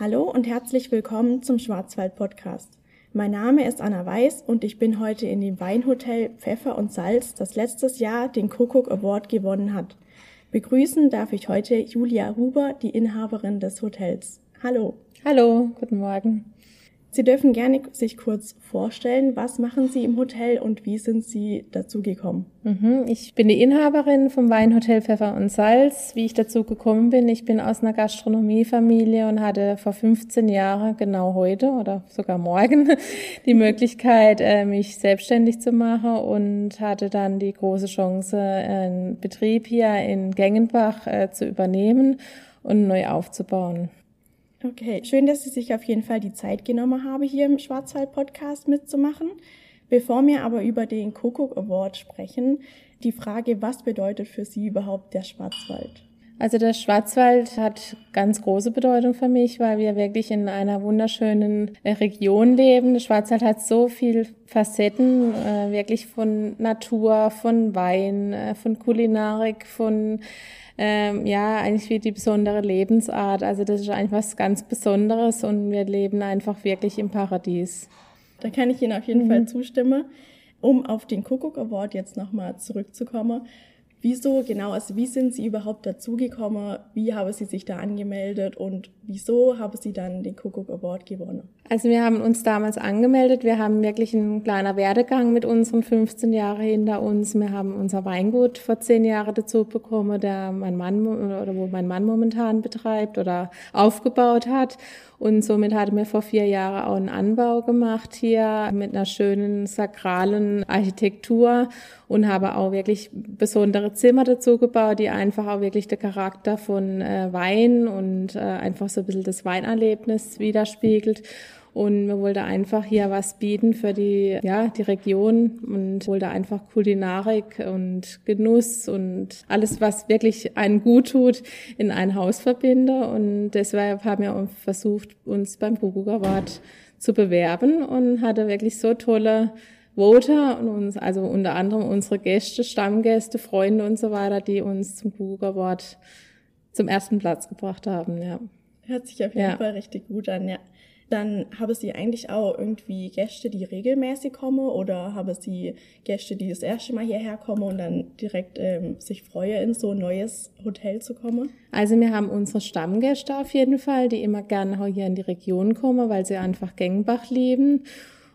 Hallo und herzlich willkommen zum Schwarzwald Podcast. Mein Name ist Anna Weiß und ich bin heute in dem Weinhotel Pfeffer und Salz, das letztes Jahr den Kuckuck Award gewonnen hat. Begrüßen darf ich heute Julia Huber, die Inhaberin des Hotels. Hallo. Hallo, guten Morgen. Sie dürfen gerne sich kurz vorstellen, was machen Sie im Hotel und wie sind Sie dazu gekommen? Mhm, ich bin die Inhaberin vom Weinhotel Pfeffer und Salz. Wie ich dazu gekommen bin, ich bin aus einer Gastronomiefamilie und hatte vor 15 Jahren, genau heute oder sogar morgen, die Möglichkeit, äh, mich selbstständig zu machen und hatte dann die große Chance, einen Betrieb hier in Gengenbach äh, zu übernehmen und neu aufzubauen. Okay, schön, dass Sie sich auf jeden Fall die Zeit genommen haben, hier im Schwarzwald-Podcast mitzumachen. Bevor wir aber über den Kuckuck Award sprechen, die Frage, was bedeutet für Sie überhaupt der Schwarzwald? Also der Schwarzwald hat ganz große Bedeutung für mich, weil wir wirklich in einer wunderschönen äh, Region leben. Der Schwarzwald hat so viel Facetten, äh, wirklich von Natur, von Wein, äh, von Kulinarik, von ähm, ja, eigentlich wie die besondere Lebensart. Also das ist eigentlich was ganz Besonderes und wir leben einfach wirklich im Paradies. Da kann ich Ihnen auf jeden mhm. Fall zustimmen. Um auf den Kuckuck Award jetzt nochmal zurückzukommen, Wieso genau, also wie sind Sie überhaupt dazugekommen? Wie haben Sie sich da angemeldet und wieso haben Sie dann den Kuckuck Award gewonnen? Also wir haben uns damals angemeldet. Wir haben wirklich einen kleiner Werdegang mit unseren 15 Jahren hinter uns. Wir haben unser Weingut vor zehn Jahren dazu bekommen, der mein Mann oder wo mein Mann momentan betreibt oder aufgebaut hat. Und somit hatten wir vor vier Jahren auch einen Anbau gemacht hier mit einer schönen sakralen Architektur und habe auch wirklich besondere Zimmer dazu gebaut, die einfach auch wirklich der Charakter von äh, Wein und äh, einfach so ein bisschen das Weinerlebnis widerspiegelt. Und wir wollten einfach hier was bieten für die, ja, die Region und wollte einfach Kulinarik und Genuss und alles, was wirklich einen gut tut, in ein Haus verbinden. Und deshalb haben wir versucht, uns beim Kuckuck zu bewerben und hatte wirklich so tolle Voter und uns, also unter anderem unsere Gäste, Stammgäste, Freunde und so weiter, die uns zum Kuckuck zum ersten Platz gebracht haben, ja. Hört sich auf jeden ja. Fall richtig gut an, ja. Dann habe sie eigentlich auch irgendwie Gäste, die regelmäßig kommen oder habe sie Gäste, die das erste Mal hierher kommen und dann direkt ähm, sich freuen, in so ein neues Hotel zu kommen? Also wir haben unsere Stammgäste auf jeden Fall, die immer gerne hier in die Region kommen, weil sie einfach Gengbach leben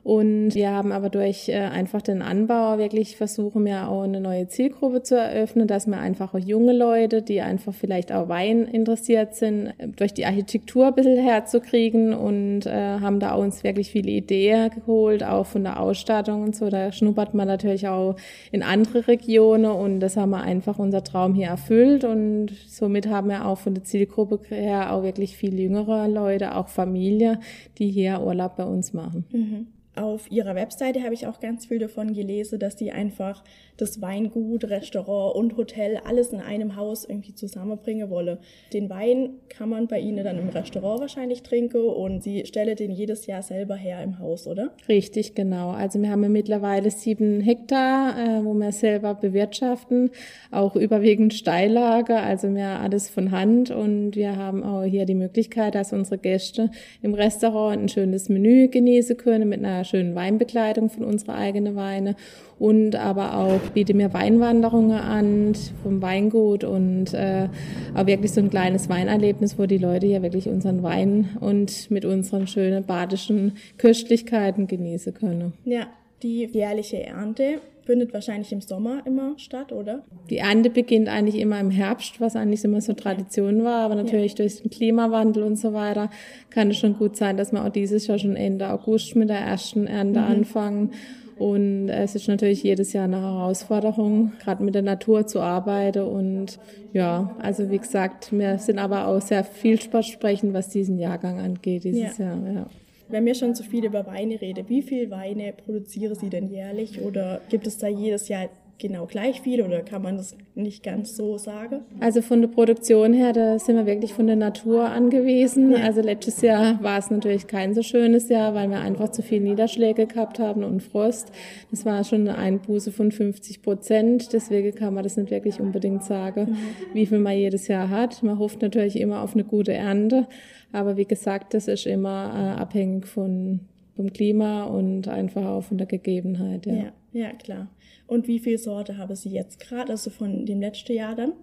und wir haben aber durch äh, einfach den Anbau wirklich versuchen wir auch eine neue Zielgruppe zu eröffnen, dass wir einfach auch junge Leute, die einfach vielleicht auch Wein interessiert sind, durch die Architektur ein bisschen herzukriegen und äh, haben da uns wirklich viele Ideen geholt, auch von der Ausstattung und so. Da schnuppert man natürlich auch in andere Regionen und das haben wir einfach unser Traum hier erfüllt und somit haben wir auch von der Zielgruppe her auch wirklich viel jüngere Leute, auch Familie, die hier Urlaub bei uns machen. Mhm auf ihrer Webseite habe ich auch ganz viel davon gelesen, dass sie einfach das Weingut, Restaurant und Hotel alles in einem Haus irgendwie zusammenbringen wolle. Den Wein kann man bei ihnen dann im Restaurant wahrscheinlich trinken und sie stelle den jedes Jahr selber her im Haus, oder? Richtig, genau. Also wir haben ja mittlerweile sieben Hektar, äh, wo wir selber bewirtschaften, auch überwiegend Steillager, also wir alles von Hand und wir haben auch hier die Möglichkeit, dass unsere Gäste im Restaurant ein schönes Menü genießen können mit einer schönen Weinbekleidung von unserer eigenen Weine und aber auch biete mir Weinwanderungen an vom Weingut und äh, auch wirklich so ein kleines Weinerlebnis, wo die Leute hier wirklich unseren Wein und mit unseren schönen badischen Köstlichkeiten genießen können. Ja, die jährliche Ernte findet wahrscheinlich im Sommer immer statt, oder? Die Ernte beginnt eigentlich immer im Herbst, was eigentlich immer so Tradition war, aber natürlich ja. durch den Klimawandel und so weiter kann es schon gut sein, dass wir auch dieses Jahr schon Ende August mit der ersten Ernte mhm. anfangen. Und es ist natürlich jedes Jahr eine Herausforderung, gerade mit der Natur zu arbeiten. Und ja, also wie gesagt, wir sind aber auch sehr vielversprechend, was diesen Jahrgang angeht, dieses ja. Jahr. Ja. Wenn wir schon zu viel über Weine reden, wie viel Weine produzieren Sie denn jährlich oder gibt es da jedes Jahr genau gleich viel oder kann man das nicht ganz so sagen? Also von der Produktion her, da sind wir wirklich von der Natur angewiesen. Ja. Also letztes Jahr war es natürlich kein so schönes Jahr, weil wir einfach zu viel Niederschläge gehabt haben und Frost. Das war schon eine Einbuße von 50 Prozent. Deswegen kann man das nicht wirklich unbedingt sagen, mhm. wie viel man jedes Jahr hat. Man hofft natürlich immer auf eine gute Ernte. Aber wie gesagt, das ist immer äh, abhängig von vom Klima und einfach auch von der Gegebenheit. Ja, ja, ja klar. Und wie viel Sorte haben Sie jetzt gerade, also von dem letzten Jahr dann?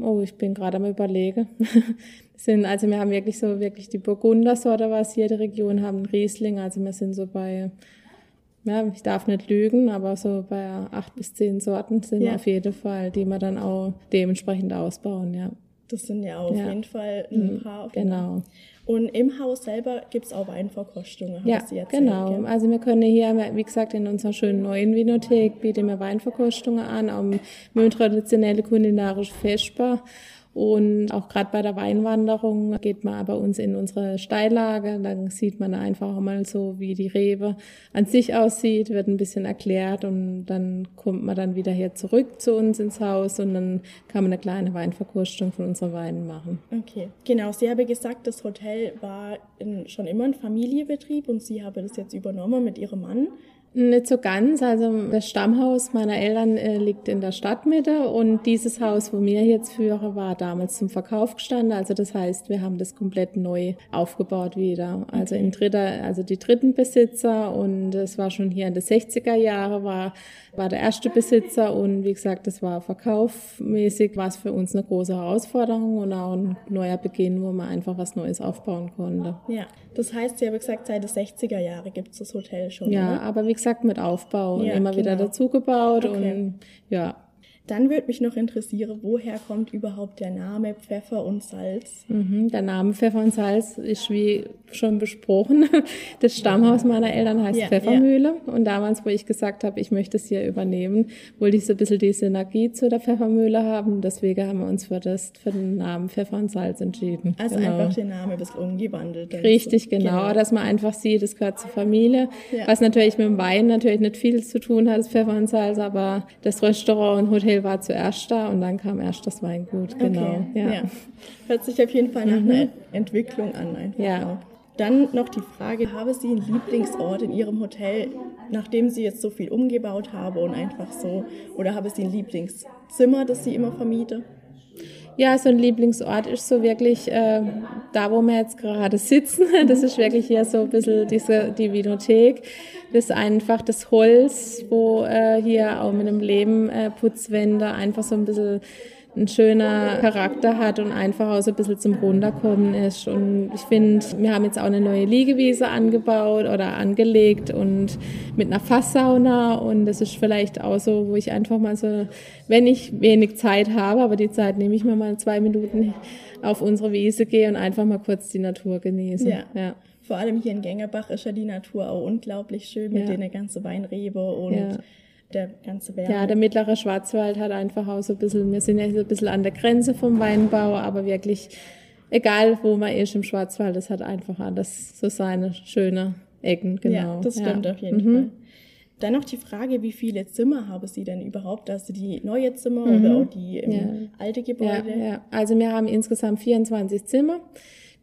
Oh, ich bin gerade am überlegen. sind, also wir haben wirklich so wirklich die Burgundersorte, was jede Region haben, Riesling. Also wir sind so bei, ja, ich darf nicht lügen, aber so bei acht bis zehn Sorten sind ja. wir auf jeden Fall, die wir dann auch dementsprechend ausbauen, ja. Das sind ja auf ja. jeden Fall ein mhm, paar. Genau. Und im Haus selber gibt es auch Weinverkostungen, ja, Sie erzählt, genau. Gell? Also wir können hier, wie gesagt, in unserer schönen neuen Vinothek bieten wir Weinverkostungen an, auch mit traditionelle kulinarische Vesper. Und auch gerade bei der Weinwanderung geht man bei uns in unsere Steillage. Dann sieht man einfach mal so, wie die Rebe an sich aussieht, wird ein bisschen erklärt und dann kommt man dann wieder hier zurück zu uns ins Haus und dann kann man eine kleine Weinverkostung von unseren Weinen machen. Okay, genau. Sie haben gesagt, das Hotel war in, schon immer ein Familienbetrieb und Sie haben das jetzt übernommen mit Ihrem Mann. Nicht so ganz. Also das Stammhaus meiner Eltern äh, liegt in der Stadtmitte und dieses Haus, wo wir jetzt führen, war damals zum Verkauf gestanden. Also das heißt, wir haben das komplett neu aufgebaut wieder. Also in dritter, also die dritten Besitzer und es war schon hier in den 60er Jahre war, war der erste Besitzer und wie gesagt, das war verkaufmäßig, war es für uns eine große Herausforderung und auch ein neuer Beginn, wo man einfach was Neues aufbauen konnte. Ja, das heißt, Sie haben gesagt, seit den 60er Jahren gibt es das Hotel schon. Ja, oder? aber wie gesagt, gesagt, mit Aufbau und ja, immer genau. wieder dazugebaut okay. und ja. Dann würde mich noch interessieren, woher kommt überhaupt der Name Pfeffer und Salz? Mhm, der Name Pfeffer und Salz ist wie schon besprochen. Das Stammhaus meiner Eltern heißt ja, Pfeffermühle. Ja. Und damals, wo ich gesagt habe, ich möchte es hier übernehmen, wollte ich so ein bisschen die Synergie zu der Pfeffermühle haben. Deswegen haben wir uns für, das, für den Namen Pfeffer und Salz entschieden. Also genau. einfach den Namen ein bisschen umgewandelt. Richtig, so. genau, genau, Dass man einfach sieht, es gehört zur Familie. Ja. Was natürlich mit dem Wein natürlich nicht viel zu tun hat, das Pfeffer und Salz, aber das Restaurant und Hotel war zuerst da und dann kam erst das Weingut. Genau. Okay. Ja. Hört sich auf jeden Fall nach mhm. einer Entwicklung an. Einfach. Ja. Dann noch die Frage, haben Sie einen Lieblingsort in Ihrem Hotel, nachdem Sie jetzt so viel umgebaut haben und einfach so, oder haben Sie ein Lieblingszimmer, das Sie immer vermieten? Ja, so ein Lieblingsort ist so wirklich äh, da, wo wir jetzt gerade sitzen. Das ist wirklich hier so ein bisschen diese, die Vinothek. Das ist einfach das Holz, wo äh, hier auch mit einem Lehmputzwände äh, einfach so ein bisschen ein schöner Charakter hat und einfach auch so ein bisschen zum Runterkommen ist. Und ich finde, wir haben jetzt auch eine neue Liegewiese angebaut oder angelegt und mit einer Fasssauna und das ist vielleicht auch so, wo ich einfach mal so, wenn ich wenig Zeit habe, aber die Zeit nehme ich mir mal zwei Minuten auf unsere Wiese gehe und einfach mal kurz die Natur genieße. Ja. ja. Vor allem hier in Gängerbach ist ja die Natur auch unglaublich schön mit ja. den ganzen Weinrebe und ja der ganze Berg. Ja, der mittlere Schwarzwald hat einfach auch so ein bisschen, wir sind ja so ein bisschen an der Grenze vom Weinbau, aber wirklich, egal wo man ist im Schwarzwald, das hat einfach alles so seine schöne Ecken, genau. Ja, das stimmt ja. auf jeden mhm. Fall. Dann noch die Frage, wie viele Zimmer haben Sie denn überhaupt? Also die neue Zimmer mhm. oder auch die ja. alte Gebäude? Ja, ja, also wir haben insgesamt 24 Zimmer.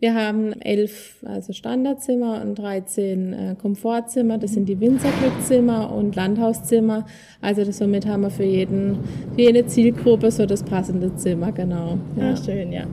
Wir haben elf also Standardzimmer und 13 äh, Komfortzimmer. Das sind die Winzerglückzimmer und Landhauszimmer. Also das, somit haben wir für, jeden, für jede Zielgruppe so das passende Zimmer, genau. Ja. Ah, schön, ja.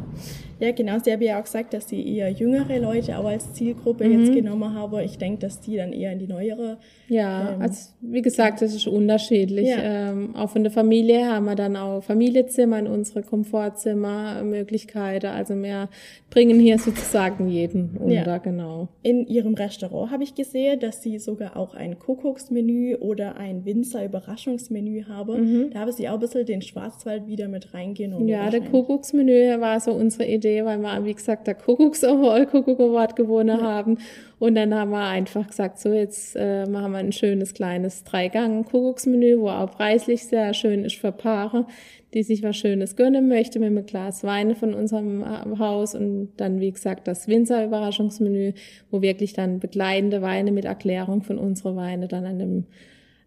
Ja, genau. Sie haben ja auch gesagt, dass Sie eher jüngere Leute auch als Zielgruppe mhm. jetzt genommen haben. Ich denke, dass die dann eher in die neuere. Ja, ähm, also wie gesagt, das ist unterschiedlich. Ja. Ähm, auch von der Familie haben wir dann auch Familienzimmer in unsere Komfortzimmermöglichkeiten. Also wir bringen hier sozusagen jeden unter, ja. genau. In Ihrem Restaurant habe ich gesehen, dass Sie sogar auch ein Kuckucksmenü oder ein Winzer-Überraschungsmenü haben. Mhm. Da haben Sie auch ein bisschen den Schwarzwald wieder mit reingenommen. Ja, der Kuckucksmenü war so unsere Idee Idee, weil wir, wie gesagt, der Kuckucks Kuckuck Award gewonnen ja. haben. Und dann haben wir einfach gesagt, so jetzt äh, machen wir ein schönes kleines Dreigang-Kuckucksmenü, wo auch preislich sehr schön ist für Paare, die sich was Schönes gönnen möchten, mit einem Glas Weine von unserem Haus und dann, wie gesagt, das Winzer-Überraschungsmenü, wo wirklich dann begleitende Weine mit Erklärung von unseren Weine dann an dem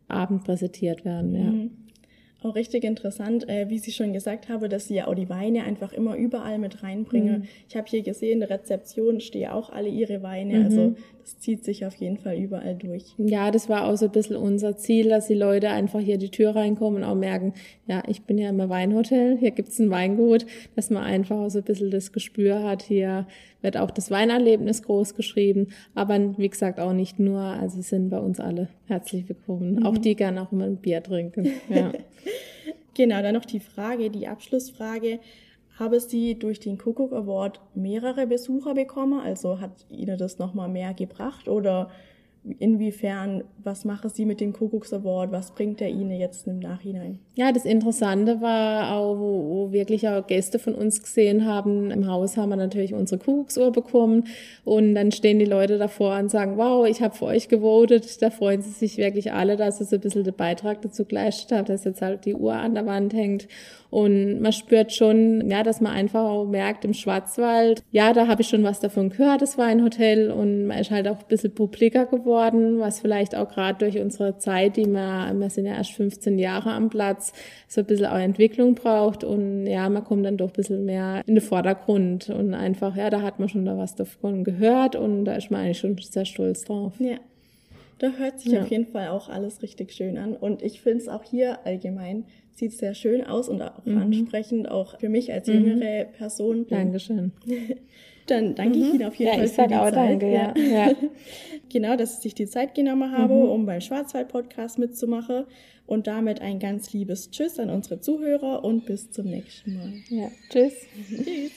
Abend präsentiert werden. Ja. Mhm. Auch richtig interessant, äh, wie Sie schon gesagt haben, dass Sie ja auch die Weine einfach immer überall mit reinbringen. Mhm. Ich habe hier gesehen, in der Rezeption stehen auch alle Ihre Weine. Mhm. Also das zieht sich auf jeden Fall überall durch. Ja, das war auch so ein bisschen unser Ziel, dass die Leute einfach hier die Tür reinkommen und auch merken, ja, ich bin ja im Weinhotel, hier gibt's ein Weingut, dass man einfach auch so ein bisschen das Gespür hat. Hier wird auch das Weinerlebnis groß geschrieben, aber wie gesagt auch nicht nur, also sind bei uns alle herzlich willkommen. Mhm. Auch die gerne auch immer ein Bier trinken. Ja. genau, dann noch die Frage, die Abschlussfrage. Habe sie durch den Kuckuck Award mehrere Besucher bekommen? Also hat Ihnen das nochmal mehr gebracht oder inwiefern, was machen Sie mit dem Kuckucks Award, was bringt er Ihnen jetzt im Nachhinein? Ja, das Interessante war auch, wo, wo wirklich auch Gäste von uns gesehen haben, im Haus haben wir natürlich unsere Kuckucksuhr bekommen und dann stehen die Leute davor und sagen, wow, ich habe für euch gewotet, da freuen sie sich wirklich alle, dass so ein bisschen den Beitrag dazu geleistet habt, dass jetzt halt die Uhr an der Wand hängt. Und man spürt schon, ja, dass man einfach auch merkt im Schwarzwald, ja, da habe ich schon was davon gehört, es war ein Hotel und man ist halt auch ein bisschen publiker geworden, was vielleicht auch gerade durch unsere Zeit, die wir, wir sind ja erst 15 Jahre am Platz, so ein bisschen auch Entwicklung braucht und ja, man kommt dann doch ein bisschen mehr in den Vordergrund und einfach, ja, da hat man schon da was davon gehört und da ist man eigentlich schon sehr stolz drauf. Ja. Da hört sich ja. auf jeden Fall auch alles richtig schön an. Und ich finde es auch hier allgemein sieht sehr schön aus und auch mhm. ansprechend, auch für mich als mhm. jüngere Person. Dankeschön. Dann danke ich mhm. Ihnen auf jeden ja, Fall ich für die auch Zeit. Danke, ja. ja. genau, dass ich die Zeit genommen habe, mhm. um beim Schwarzwald-Podcast mitzumachen. Und damit ein ganz liebes Tschüss an unsere Zuhörer und bis zum nächsten Mal. Ja, tschüss. tschüss.